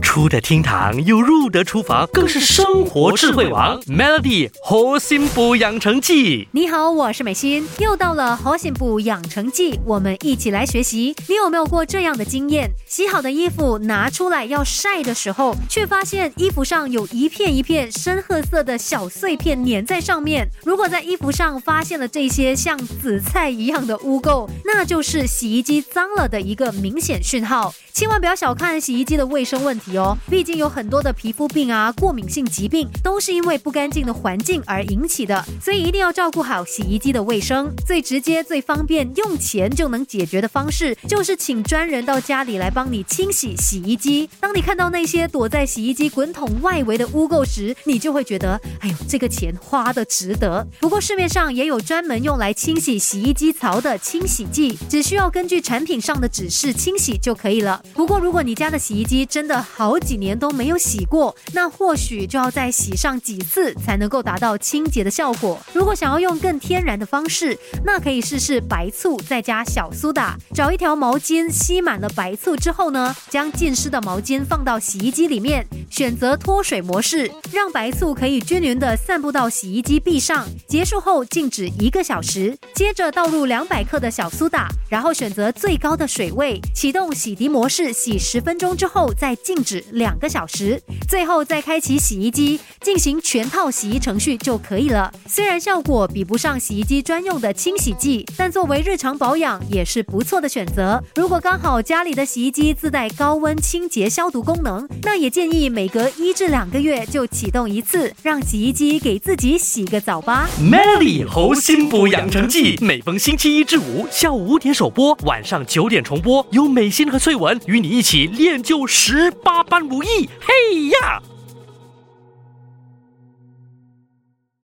出得厅堂又入得厨房，更是生活智慧王。Melody 核心补养成记，你好，我是美心，又到了核心补养成记，我们一起来学习。你有没有过这样的经验？洗好的衣服拿出来要晒的时候，却发现衣服上有一片一片深褐色的小碎片粘在上面。如果在衣服上发现了这些像紫菜一样的污垢，那就是洗衣机脏了的一个明显讯号。千万不要小看洗衣机的卫生问题哦，毕竟有很多的皮肤病啊、过敏性疾病都是因为不干净的环境而引起的，所以一定要照顾好洗衣机的卫生。最直接、最方便、用钱就能解决的方式，就是请专人到家里来帮你清洗洗衣机。当你看到那些躲在洗衣机滚筒外围的污垢时，你就会觉得，哎呦，这个钱花的值得。不过市面上也有专门用来清洗洗衣机槽的清洗剂，只需要根据产品上的指示清洗就可以了。不过，如果你家的洗衣机真的好几年都没有洗过，那或许就要再洗上几次才能够达到清洁的效果。如果想要用更天然的方式，那可以试试白醋再加小苏打。找一条毛巾吸满了白醋之后呢，将浸湿的毛巾放到洗衣机里面，选择脱水模式，让白醋可以均匀的散布到洗衣机壁上。结束后静止一个小时，接着倒入两百克的小苏打，然后选择最高的水位，启动洗涤模。式洗十分钟之后再静止两个小时，最后再开启洗衣机进行全套洗衣程序就可以了。虽然效果比不上洗衣机专用的清洗剂，但作为日常保养也是不错的选择。如果刚好家里的洗衣机自带高温清洁消毒功能，那也建议每隔一至两个月就启动一次，让洗衣机给自己洗个澡吧。Melly 猴心补养成记，每逢星期一至五下午五点首播，晚上九点重播，由美心和翠文。与你一起练就十八八般武艺，嘿呀！